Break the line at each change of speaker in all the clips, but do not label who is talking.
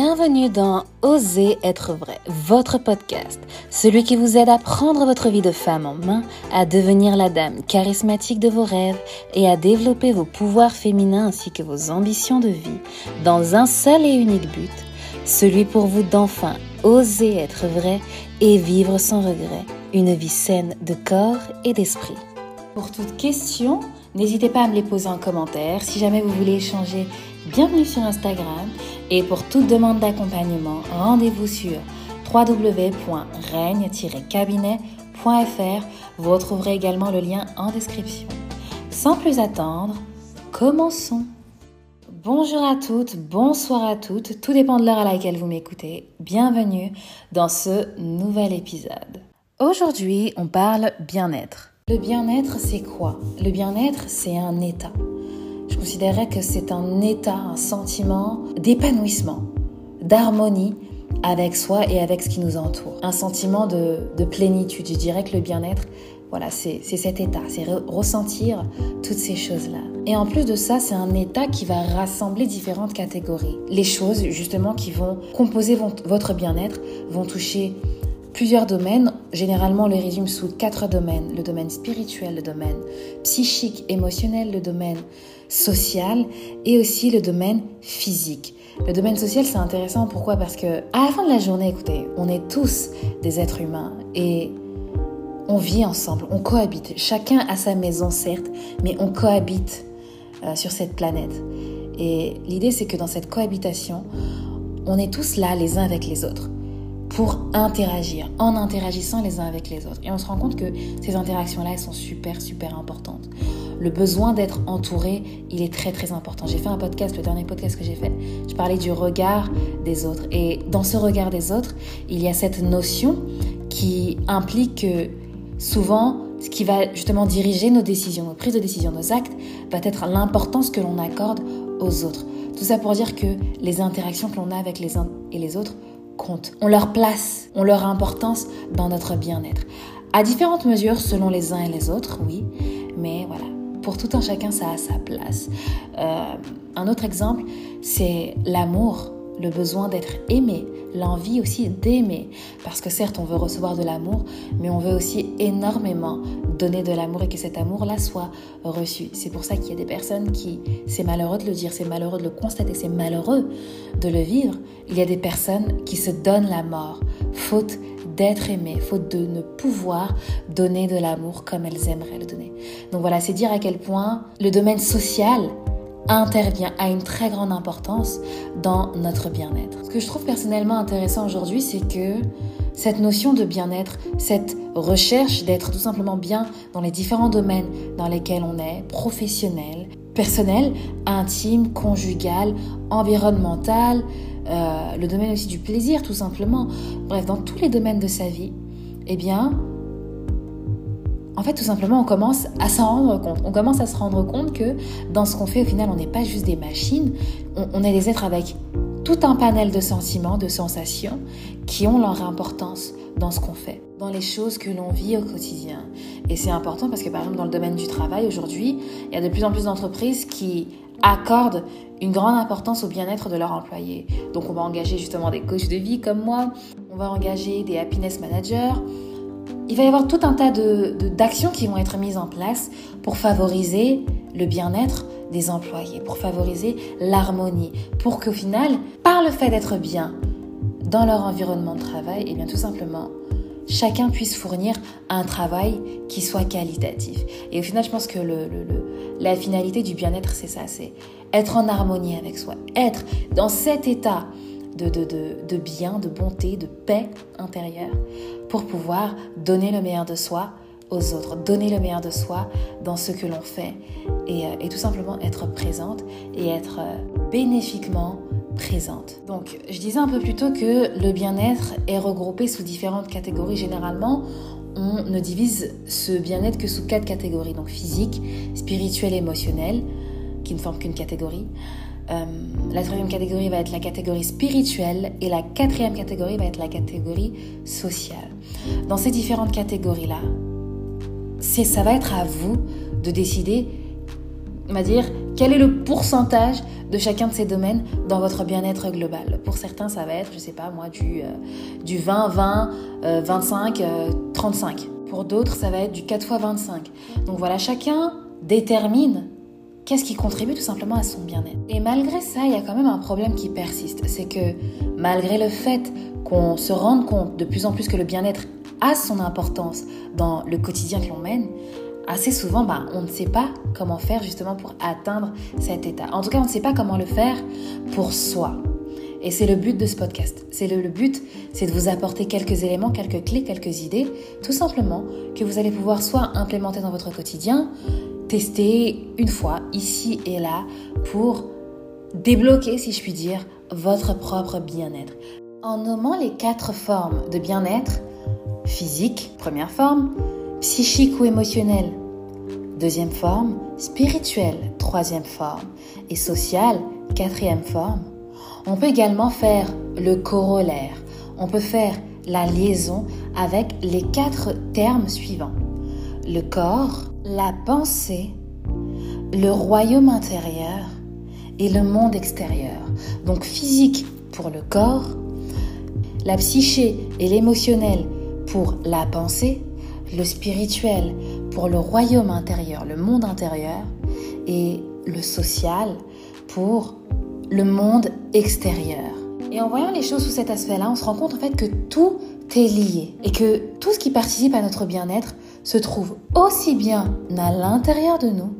Bienvenue dans Oser être vrai, votre podcast, celui qui vous aide à prendre votre vie de femme en main, à devenir la dame charismatique de vos rêves et à développer vos pouvoirs féminins ainsi que vos ambitions de vie dans un seul et unique but, celui pour vous d'enfin oser être vrai et vivre sans regret, une vie saine de corps et d'esprit. Pour toute question, n'hésitez pas à me les poser en commentaire. Si jamais vous voulez échanger, bienvenue sur Instagram. Et pour toute demande d'accompagnement, rendez-vous sur www.règne-cabinet.fr. Vous retrouverez également le lien en description. Sans plus attendre, commençons. Bonjour à toutes, bonsoir à toutes, tout dépend de l'heure à laquelle vous m'écoutez. Bienvenue dans ce nouvel épisode. Aujourd'hui, on parle bien-être. Le bien-être, c'est quoi? Le bien-être, c'est un état. Je considérais que c'est un état, un sentiment d'épanouissement, d'harmonie avec soi et avec ce qui nous entoure. Un sentiment de, plénitude. Je dirais que le bien-être, voilà, c'est cet état, c'est ressentir toutes ces choses-là. Et en plus de ça, c'est un état qui va rassembler différentes catégories. Les choses, justement, qui vont composer votre bien-être, vont toucher plusieurs domaines. Généralement, on les résume sous quatre domaines. Le domaine spirituel, le domaine psychique, émotionnel, le domaine social et aussi le domaine physique. Le domaine social, c'est intéressant. Pourquoi? Parce que à la fin de la journée, écoutez, on est tous des êtres humains et on vit ensemble, on cohabite. Chacun a sa maison, certes, mais on cohabite euh, sur cette planète. Et l'idée, c'est que dans cette cohabitation, on est tous là les uns avec les autres pour interagir, en interagissant les uns avec les autres. Et on se rend compte que ces interactions-là, elles sont super, super importantes. Le besoin d'être entouré, il est très, très important. J'ai fait un podcast, le dernier podcast que j'ai fait, je parlais du regard des autres. Et dans ce regard des autres, il y a cette notion qui implique que souvent, ce qui va justement diriger nos décisions, nos prises de décision, nos actes, va être l'importance que l'on accorde aux autres. Tout ça pour dire que les interactions que l'on a avec les uns et les autres compte. On leur place, on leur importance dans notre bien-être. À différentes mesures selon les uns et les autres, oui, mais voilà, pour tout un chacun, ça a sa place. Euh, un autre exemple, c'est l'amour le besoin d'être aimé, l'envie aussi d'aimer. Parce que certes, on veut recevoir de l'amour, mais on veut aussi énormément donner de l'amour et que cet amour-là soit reçu. C'est pour ça qu'il y a des personnes qui, c'est malheureux de le dire, c'est malheureux de le constater, c'est malheureux de le vivre. Il y a des personnes qui se donnent la mort, faute d'être aimées, faute de ne pouvoir donner de l'amour comme elles aimeraient le donner. Donc voilà, c'est dire à quel point le domaine social intervient à une très grande importance dans notre bien-être. Ce que je trouve personnellement intéressant aujourd'hui, c'est que cette notion de bien-être, cette recherche d'être tout simplement bien dans les différents domaines dans lesquels on est, professionnel, personnel, intime, conjugal, environnemental, euh, le domaine aussi du plaisir tout simplement, bref, dans tous les domaines de sa vie, eh bien, en fait, tout simplement, on commence à s'en rendre compte. On commence à se rendre compte que dans ce qu'on fait, au final, on n'est pas juste des machines, on, est des êtres avec tout un panel de sentiments, de sensations qui ont leur importance dans ce qu'on fait, dans les choses que l'on vit au quotidien. Et c'est important parce que par exemple dans le domaine du travail aujourd'hui, il y a de plus en plus d'entreprises qui accordent une grande importance au bien-être de leurs employés. Donc on va engager justement des coachs de vie comme moi, on va engager des happiness managers, il va y avoir tout un tas d'actions de, qui vont être mises en place pour favoriser le bien-être des employés, pour favoriser l'harmonie, pour qu'au final, par le fait d'être bien dans leur environnement de travail, et eh bien tout simplement, chacun puisse fournir un travail qui soit qualitatif. Et au final, je pense que la finalité du bien-être, c'est ça, c'est être en harmonie avec soi, être dans cet état de, de, de, bien, de bonté, de paix intérieure pour pouvoir donner le meilleur de soi aux autres, donner le meilleur de soi dans ce que l'on fait et, euh, et, tout simplement être présente et être euh, bénéfiquement présente. Donc, je disais un peu plus tôt que le bien-être est regroupé sous différentes catégories. Généralement, on ne divise ce bien-être que sous quatre catégories, donc physique, spirituel, émotionnel, qui ne forment qu'une catégorie. Euh, la troisième catégorie va être la catégorie spirituelle et la quatrième catégorie va être la catégorie sociale. Dans ces différentes catégories-là, ça va être à vous de décider on va dire, quel est le pourcentage de chacun de ces domaines dans votre bien-être global Pour certains, ça va être, je sais pas moi, du, euh, du 20, 20, 25, 35. Pour d'autres, ça va être du 4 x 25. Donc voilà, chacun détermine qu'est-ce qui contribue tout simplement à son bien-être. Et malgré ça, il y a quand même un problème qui persiste. C'est que malgré le fait qu'on se rende compte de plus en plus que le bien-être a son importance dans le quotidien que l'on mène, assez souvent, bah, on ne sait pas comment faire justement pour atteindre cet état. En tout cas, on ne sait pas comment le faire pour soi. Et c'est le but de ce podcast. C'est le, but, c'est de vous apporter quelques éléments, quelques clés, quelques idées, tout simplement, que vous allez pouvoir soit implémenter dans votre quotidien, tester une fois, ici et là, pour débloquer, si je puis dire, votre propre bien-être. En nommant les quatre formes de bien-être, physique, première forme, psychique ou émotionnel, deuxième forme, spirituelle, troisième forme, et sociale, quatrième forme, on peut également faire le corollaire. On peut faire la liaison avec les quatre termes suivants. Le corps, la pensée, le royaume intérieur et le monde extérieur. Donc physique pour le corps, la psyché et l'émotionnel pour la pensée, le spirituel pour le royaume intérieur, le monde intérieur, et le social pour le monde extérieur. Et en voyant les choses sous cet aspect-là, on se rend compte en fait que tout est lié et que tout ce qui participe à notre bien-être se trouve aussi bien à l'intérieur de nous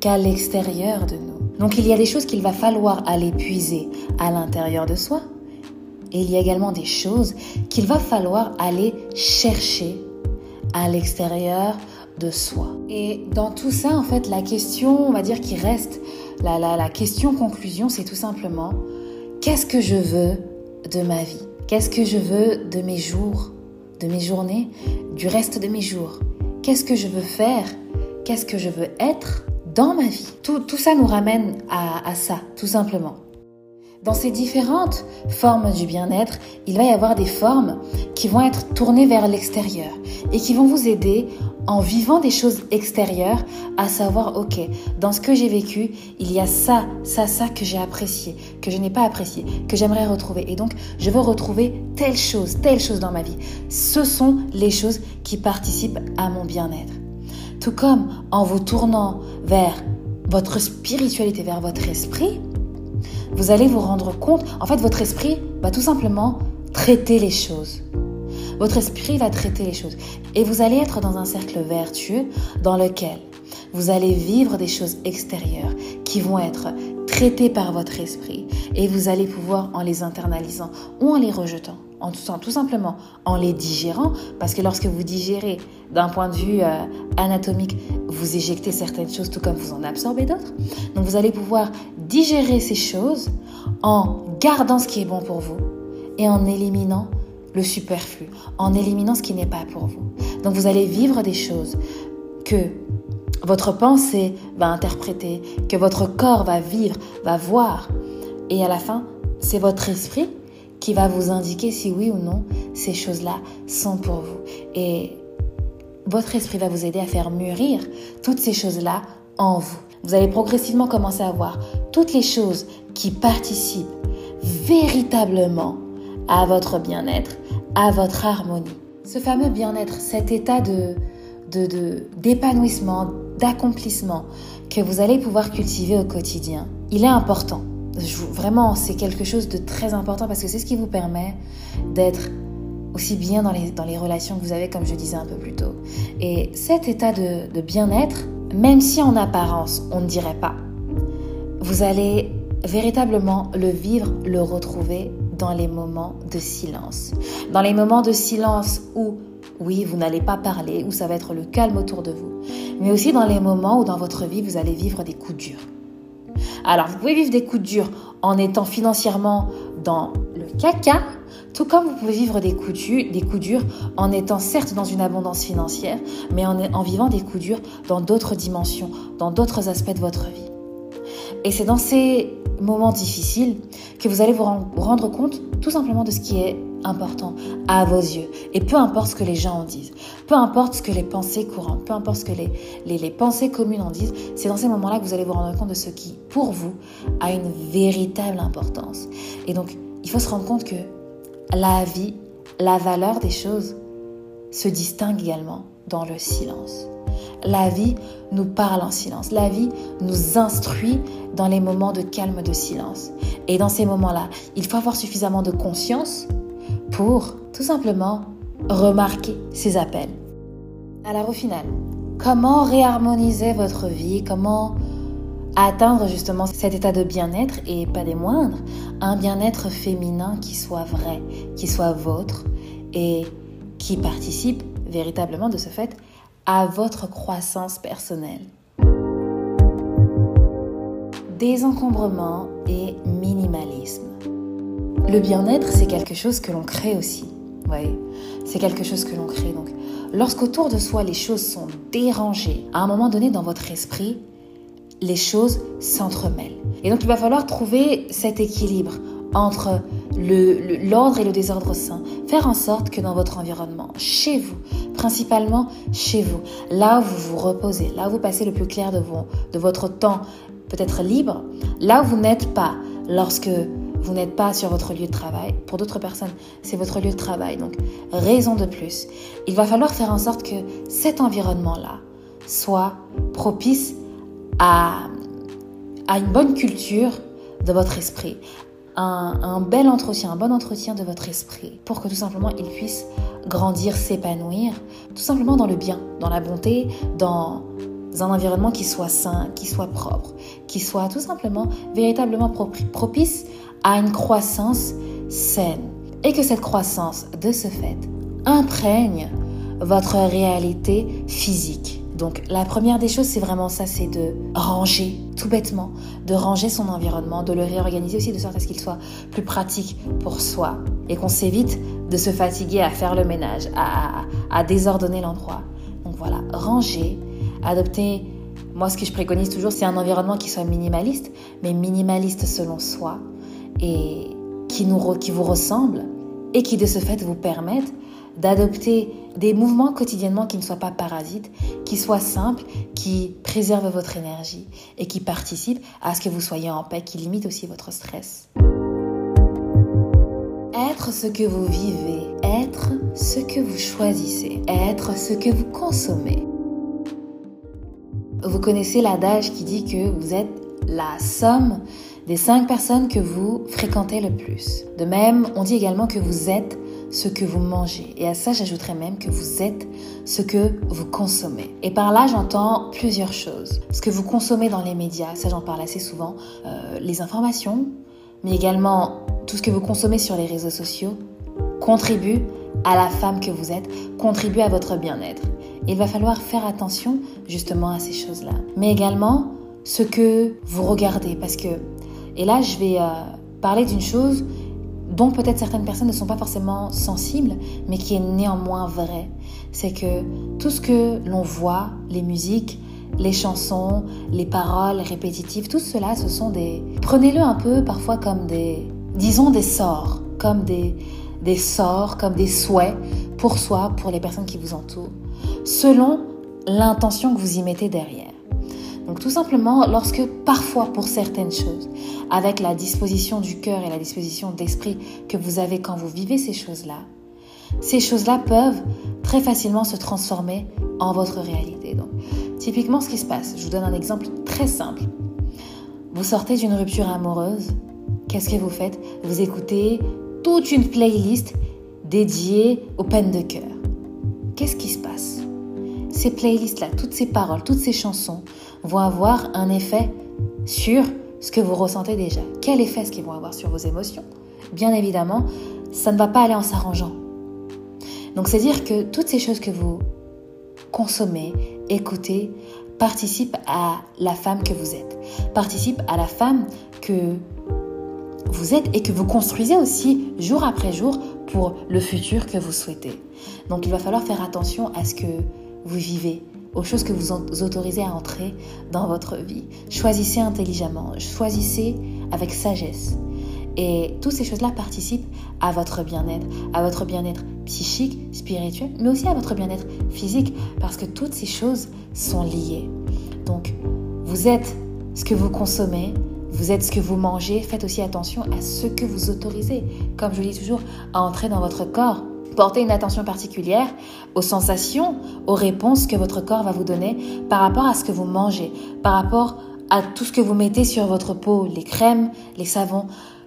qu'à l'extérieur de nous. Donc il y a des choses qu'il va falloir aller puiser à l'intérieur de soi et il y a également des choses qu'il va falloir aller chercher à l'extérieur de soi. Et dans tout ça, en fait, la question, on va dire, qui reste la, question conclusion, c'est tout simplement qu'est-ce que je veux de ma vie? Qu'est-ce que je veux de mes jours, de mes journées, du reste de mes jours? Qu'est-ce que je veux faire? Qu'est-ce que je veux être dans ma vie? Tout, ça nous ramène à ça, tout simplement. Dans ces différentes formes du bien-être, il va y avoir des formes qui vont être tournées vers l'extérieur et qui vont vous aider en vivant des choses extérieures à savoir, ok, dans ce que j'ai vécu, il y a ça, ça, ça que j'ai apprécié, que je n'ai pas apprécié, que j'aimerais retrouver. Et donc, je veux retrouver telle chose, telle chose dans ma vie. Ce sont les choses qui participent à mon bien-être. Tout comme en vous tournant vers votre spiritualité, vers votre esprit, vous allez vous rendre compte, en fait, votre esprit va tout simplement traiter les choses. Votre esprit va traiter les choses. Et vous allez être dans un cercle vertueux dans lequel vous allez vivre des choses extérieures qui vont être traitées par votre esprit. Et vous allez pouvoir, en les internalisant ou en les rejetant, en tout, tout simplement en les digérant, parce que lorsque vous digérez d'un point de vue euh, anatomique, vous éjectez certaines choses tout comme vous en absorbez d'autres. Donc vous allez pouvoir digérer ces choses en gardant ce qui est bon pour vous et en éliminant le superflu, en éliminant ce qui n'est pas pour vous. Donc vous allez vivre des choses que votre pensée va interpréter, que votre corps va vivre, va voir. Et à la fin, c'est votre esprit qui va vous indiquer si oui ou non ces choses-là sont pour vous. Et votre esprit va vous aider à faire mûrir toutes ces choses-là en vous. Vous allez progressivement commencer à voir toutes les choses qui participent véritablement à votre bien-être, à votre harmonie. Ce fameux bien-être, cet état de, d'épanouissement, d'accomplissement que vous allez pouvoir cultiver au quotidien, il est important. vraiment, c'est quelque chose de très important parce que c'est ce qui vous permet d'être aussi bien dans les, dans les relations que vous avez, comme je disais un peu plus tôt. Et cet état de, de bien-être, même si en apparence on ne dirait pas, vous allez véritablement le vivre, le retrouver dans les moments de silence. Dans les moments de silence où, oui, vous n'allez pas parler, où ça va être le calme autour de vous, mais aussi dans les moments où dans votre vie, vous allez vivre des coups durs. Alors, vous pouvez vivre des coups durs en étant financièrement dans le caca, tout comme vous pouvez vivre des coups, durs, des coups durs en étant certes dans une abondance financière, mais en, en vivant des coups durs dans d'autres dimensions, dans d'autres aspects de votre vie. Et c'est dans ces moments difficiles que vous allez vous rendre compte tout simplement de ce qui est important à vos yeux. Et peu importe ce que les gens en disent, peu importe ce que les pensées courantes, peu importe ce que les, pensées communes en disent, c'est dans ces moments-là que vous allez vous rendre compte de ce qui, pour vous, a une véritable importance. Et donc, il faut se rendre compte que la vie, la valeur des choses se distingue également dans le silence. La vie nous parle en silence. La vie nous instruit dans les moments de calme, de silence. Et dans ces moments-là, il faut avoir suffisamment de conscience pour tout simplement remarquer ces appels. Alors au final, comment réharmoniser votre vie? Comment atteindre justement cet état de bien-être et pas des moindres, un bien-être féminin qui soit vrai, qui soit vôtre et qui participe véritablement de ce fait à votre croissance personnelle. Désencombrement et minimalisme. Le bien-être, c'est quelque chose que l'on crée aussi. Oui, c'est quelque chose que l'on crée. Donc, lorsqu'autour de soi les choses sont dérangées, à un moment donné dans votre esprit, les choses s'entremêlent. Et donc, il va falloir trouver cet équilibre entre l'ordre et le désordre sain. Faire en sorte que dans votre environnement, chez vous, principalement chez vous, là où vous vous reposez, là où vous passez le plus clair de, votre temps peut-être libre, là où vous n'êtes pas lorsque vous n'êtes pas sur votre lieu de travail. Pour d'autres personnes, c'est votre lieu de travail. Donc, raison de plus. Il va falloir faire en sorte que cet environnement-là soit propice à une bonne culture de votre esprit, un, bel entretien, un bon entretien de votre esprit pour que tout simplement il puisse grandir, s'épanouir, tout simplement dans le bien, dans la bonté, dans un environnement qui soit sain, qui soit propre, qui soit tout simplement véritablement propice à une croissance saine. Et que cette croissance, de ce fait, imprègne votre réalité physique. Donc la première des choses, c'est vraiment ça, c'est de ranger, tout bêtement, de ranger son environnement, de le réorganiser aussi de sorte à ce qu'il soit plus pratique pour soi et qu'on s'évite de se fatiguer à faire le ménage, à, à désordonner l'endroit. Donc voilà, ranger, adopter, moi ce que je préconise toujours, c'est un environnement qui soit minimaliste, mais minimaliste selon soi et qui, nous, qui vous ressemble et qui de ce fait vous permettent d'adopter des mouvements quotidiennement qui ne soient pas parasites, qui soient simples, qui préservent votre énergie et qui participent à ce que vous soyez en paix, qui limitent aussi votre stress. Être ce que vous vivez, être ce que vous choisissez, être ce que vous consommez. Vous connaissez l'adage qui dit que vous êtes la somme des cinq personnes que vous fréquentez le plus. De même, on dit également que vous êtes ce que vous mangez. Et à ça, j'ajouterais même que vous êtes ce que vous consommez. Et par là, j'entends plusieurs choses. Ce que vous consommez dans les médias, ça j'en parle assez souvent, euh, les informations, mais également tout ce que vous consommez sur les réseaux sociaux contribue à la femme que vous êtes, contribue à votre bien-être. Il va falloir faire attention justement à ces choses-là. Mais également ce que vous regardez, parce que, et là je vais euh, parler d'une chose dont peut-être certaines personnes ne sont pas forcément sensibles, mais qui est néanmoins vrai. C'est que tout ce que l'on voit, les musiques, les chansons, les paroles répétitives, tout cela, ce sont des... Prenez-le un peu parfois comme des... Disons des sorts, comme des, des sorts, comme des souhaits pour soi, pour les personnes qui vous entourent, selon l'intention que vous y mettez derrière. Donc tout simplement, lorsque parfois pour certaines choses, avec la disposition du cœur et la disposition d'esprit que vous avez quand vous vivez ces choses-là, ces choses-là peuvent très facilement se transformer en votre réalité. Donc typiquement ce qui se passe, je vous donne un exemple très simple. Vous sortez d'une rupture amoureuse, qu'est-ce que vous faites? Vous écoutez toute une playlist dédiée aux peines de cœur. Qu'est-ce qui se passe? Ces playlists-là, toutes ces paroles, toutes ces chansons vont avoir un effet sur ce que vous ressentez déjà. Quel effet est-ce qu'ils vont avoir sur vos émotions? Bien évidemment, ça ne va pas aller en s'arrangeant. Donc c'est dire que toutes ces choses que vous consommez, écoutez, participent à la femme que vous êtes, participent à la femme que vous êtes et que vous construisez aussi jour après jour pour le futur que vous souhaitez. Donc il va falloir faire attention à ce que vous vivez aux choses que vous autorisez à entrer dans votre vie. Choisissez intelligemment, choisissez avec sagesse. Et toutes ces choses-là participent à votre bien-être, à votre bien-être psychique, spirituel, mais aussi à votre bien-être physique, parce que toutes ces choses sont liées. Donc, vous êtes ce que vous consommez, vous êtes ce que vous mangez, faites aussi attention à ce que vous autorisez, comme je dis toujours, à entrer dans votre corps. Portez une attention particulière aux sensations, aux réponses que votre corps va vous donner par rapport à ce que vous mangez, par rapport à tout ce que vous mettez sur votre peau, les crèmes, les savons.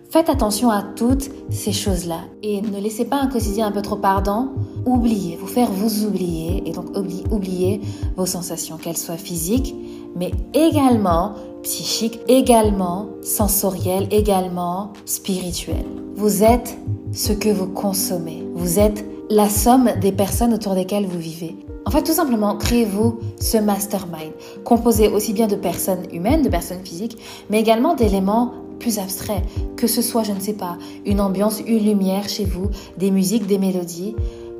Faites attention à toutes ces choses-là et ne laissez pas un quotidien un peu trop ardent. Oubliez, vous faire vous oublier et donc oublier vos sensations, qu'elles soient physiques, mais également psychiques, également sensorielles, également spirituelles. Vous êtes ce que vous consommez. Vous êtes la somme des personnes autour desquelles vous vivez. En fait, tout simplement, créez-vous ce mastermind, composé aussi bien de personnes humaines, de personnes physiques, mais également d'éléments plus abstrait, que ce soit, je ne sais pas, une ambiance, une lumière chez vous, des musiques, des mélodies,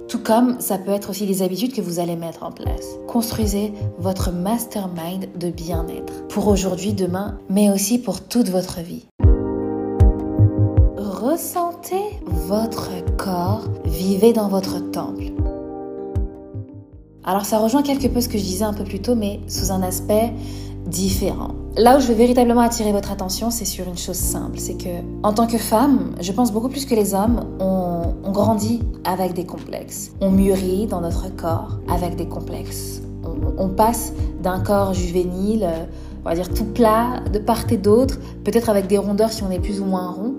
tout comme ça peut être aussi des habitudes que vous allez mettre en place. Construisez votre mastermind de bien-être pour aujourd'hui, demain, mais aussi pour toute votre vie. Ressentez votre corps, vivez dans votre temple. Alors ça rejoint quelque peu ce que je disais un peu plus tôt, mais sous un aspect différent. Là où je veux véritablement attirer votre attention, c'est sur une chose simple, c'est que en tant que femme, je pense beaucoup plus que les hommes, on, grandit avec des complexes. On mûrit dans notre corps avec des complexes. On, on passe d'un corps juvénile, on va dire tout plat, de part et d'autre, peut-être avec des rondeurs si on est plus ou moins rond,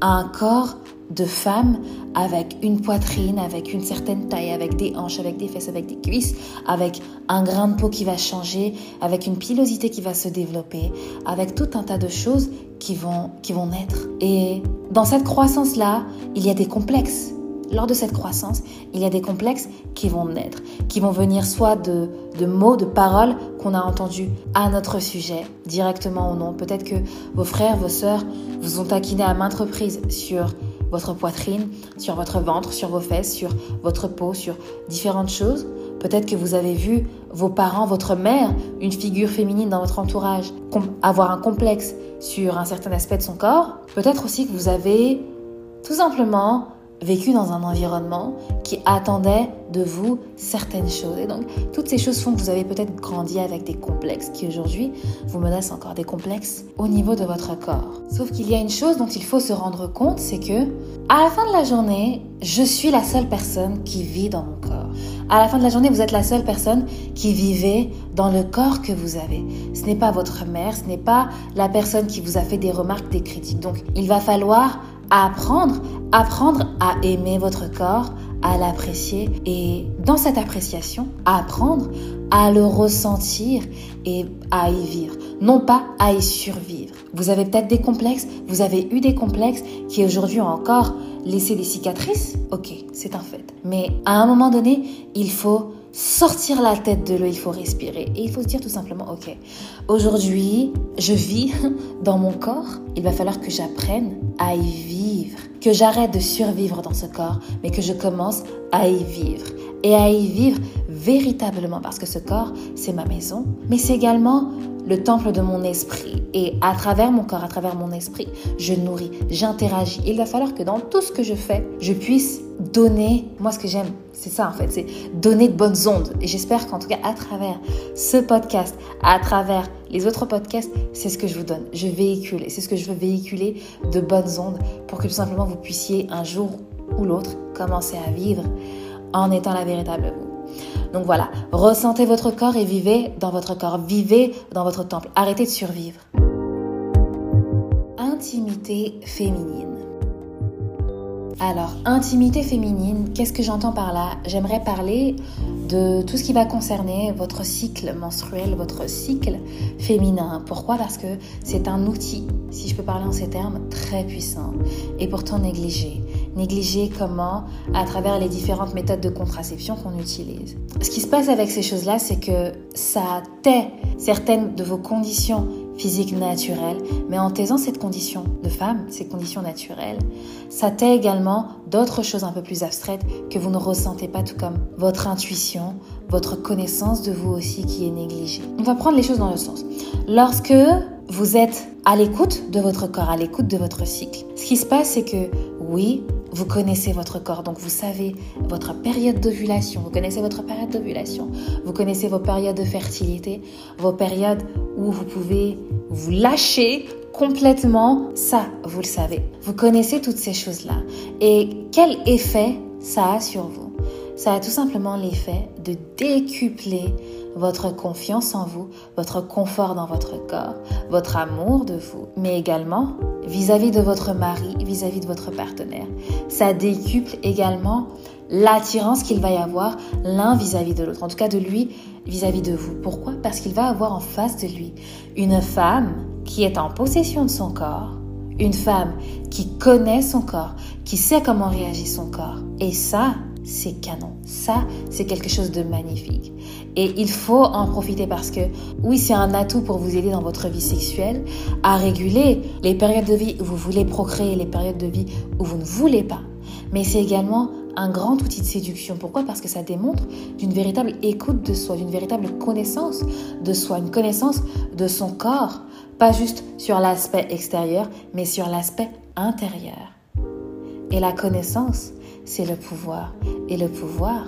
à un corps de femme avec une poitrine, avec une certaine taille, avec des hanches, avec des fesses, avec des cuisses, avec un grain de peau qui va changer, avec une pilosité qui va se développer, avec tout un tas de choses qui vont, qui vont naître. Et dans cette croissance-là, il y a des complexes. Lors de cette croissance, il y a des complexes qui vont naître, qui vont venir soit de, de mots, de paroles qu'on a entendus à notre sujet, directement ou non. Peut-être que vos frères, vos sœurs vous ont taquiné à maintes reprises sur votre poitrine, sur votre ventre, sur vos fesses, sur votre peau, sur différentes choses. Peut-être que vous avez vu vos parents, votre mère, une figure féminine dans votre entourage, avoir un complexe sur un certain aspect de son corps. Peut-être aussi que vous avez tout simplement vécu dans un environnement qui attendait de vous certaines choses. Et donc, toutes ces choses font que vous avez peut-être grandi avec des complexes qui aujourd'hui vous menacent encore des complexes au niveau de votre corps. Sauf qu'il y a une chose dont il faut se rendre compte, c'est que à la fin de la journée, je suis la seule personne qui vit dans mon corps. À la fin de la journée, vous êtes la seule personne qui vivait dans le corps que vous avez. Ce n'est pas votre mère, ce n'est pas la personne qui vous a fait des remarques, des critiques. Donc, il va falloir apprendre, apprendre à aimer votre corps, à l'apprécier et dans cette appréciation, apprendre à le ressentir et à y vivre, non pas à y survivre. Vous avez peut-être des complexes, vous avez eu des complexes qui aujourd'hui ont encore laissé des cicatrices, ok, c'est un fait. Mais à un moment donné, il faut sortir la tête de l'eau, il faut respirer et il faut se dire tout simplement, ok, aujourd'hui, je vis dans mon corps, il va falloir que j'apprenne à y vivre, que j'arrête de survivre dans ce corps, mais que je commence à y vivre et à y vivre véritablement parce que ce corps, c'est ma maison, mais c'est également le temple de mon esprit. Et à travers mon corps, à travers mon esprit, je nourris, j'interagis. Il va falloir que dans tout ce que je fais, je puisse donner, moi ce que j'aime, c'est ça en fait, c'est donner de bonnes ondes. Et j'espère qu'en tout cas à travers ce podcast, à travers les autres podcasts, c'est ce que je vous donne. Je véhicule, et c'est ce que je veux véhiculer de bonnes ondes pour que tout simplement vous puissiez un jour ou l'autre commencer à vivre en étant la véritable vous. Donc voilà, ressentez votre corps et vivez dans votre corps, vivez dans votre temple. Arrêtez de survivre. Intimité féminine. Alors, intimité féminine, qu'est-ce que j'entends par là? J'aimerais parler de tout ce qui va concerner votre cycle menstruel, votre cycle féminin. Pourquoi? Parce que c'est un outil, si je peux parler en ces termes, très puissant et pourtant négligé. Négligé comment? À travers les différentes méthodes de contraception qu'on utilise. Ce qui se passe avec ces choses-là, c'est que ça tait certaines de vos conditions physique naturelle, mais en taisant cette condition de femme, ces conditions naturelles, ça tait également d'autres choses un peu plus abstraites que vous ne ressentez pas, tout comme votre intuition, votre connaissance de vous aussi qui est négligée. On va prendre les choses dans le sens. Lorsque vous êtes à l'écoute de votre corps, à l'écoute de votre cycle, ce qui se passe, c'est que oui, vous connaissez votre corps, donc vous savez votre période d'ovulation, vous connaissez votre période d'ovulation, vous connaissez vos périodes de fertilité, vos périodes où vous pouvez vous lâcher complètement, ça, vous le savez. Vous connaissez toutes ces choses-là. Et quel effet ça a sur vous? Ça a tout simplement l'effet de décupler votre confiance en vous, votre confort dans votre corps, votre amour de vous, mais également vis-à-vis de votre mari, vis-à-vis de votre partenaire. Ça décuple également l'attirance qu'il va y avoir l'un vis-à-vis de l'autre, en tout cas de lui vis-à-vis de vous. Pourquoi? Parce qu'il va avoir en face de lui une femme qui est en possession de son corps, une femme qui connaît son corps, qui sait comment réagit son corps. Et ça, c'est canon. Ça, c'est quelque chose de magnifique. Et il faut en profiter parce que oui, c'est un atout pour vous aider dans votre vie sexuelle à réguler les périodes de vie où vous voulez procréer, les périodes de vie où vous ne voulez pas. Mais c'est également un grand outil de séduction. Pourquoi? Parce que ça démontre d'une véritable écoute de soi, d'une véritable connaissance de soi, une connaissance de son corps, pas juste sur l'aspect extérieur, mais sur l'aspect intérieur. Et la connaissance, c'est le pouvoir. Et le pouvoir,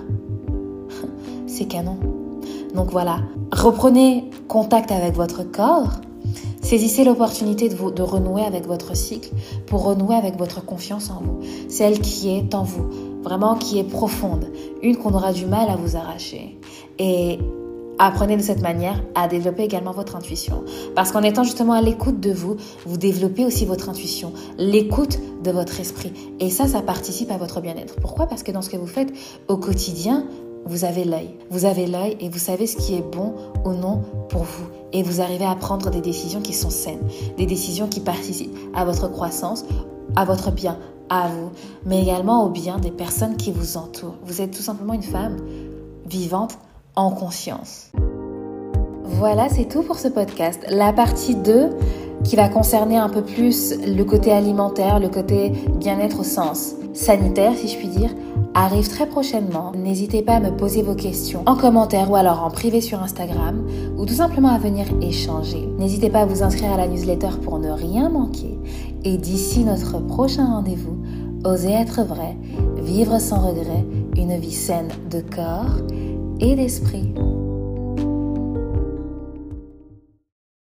c'est canon. Donc voilà, reprenez contact avec votre corps. Saisissez l'opportunité de, de renouer avec votre cycle pour renouer avec votre confiance en vous, celle qui est en vous, vraiment qui est profonde, une qu'on aura du mal à vous arracher. Et apprenez de cette manière à développer également votre intuition. Parce qu'en étant justement à l'écoute de vous, vous développez aussi votre intuition, l'écoute de votre esprit. Et ça, ça participe à votre bien-être. Pourquoi? Parce que dans ce que vous faites au quotidien, vous avez l'œil. Vous avez l'œil et vous savez ce qui est bon ou non pour vous. Et vous arrivez à prendre des décisions qui sont saines, des décisions qui participent à votre croissance, à votre bien, à vous, mais également au bien des personnes qui vous entourent. Vous êtes tout simplement une femme vivante en conscience. Voilà, c'est tout pour ce podcast. La partie 2 qui va concerner un peu plus le côté alimentaire, le côté bien-être au sens sanitaire, si je puis dire, arrive très prochainement. N'hésitez pas à me poser vos questions en commentaire ou alors en privé sur Instagram ou tout simplement à venir échanger. N'hésitez pas à vous inscrire à la newsletter pour ne rien manquer. Et d'ici notre prochain rendez-vous, osez être vrai, vivre sans regret, une vie saine de corps et d'esprit.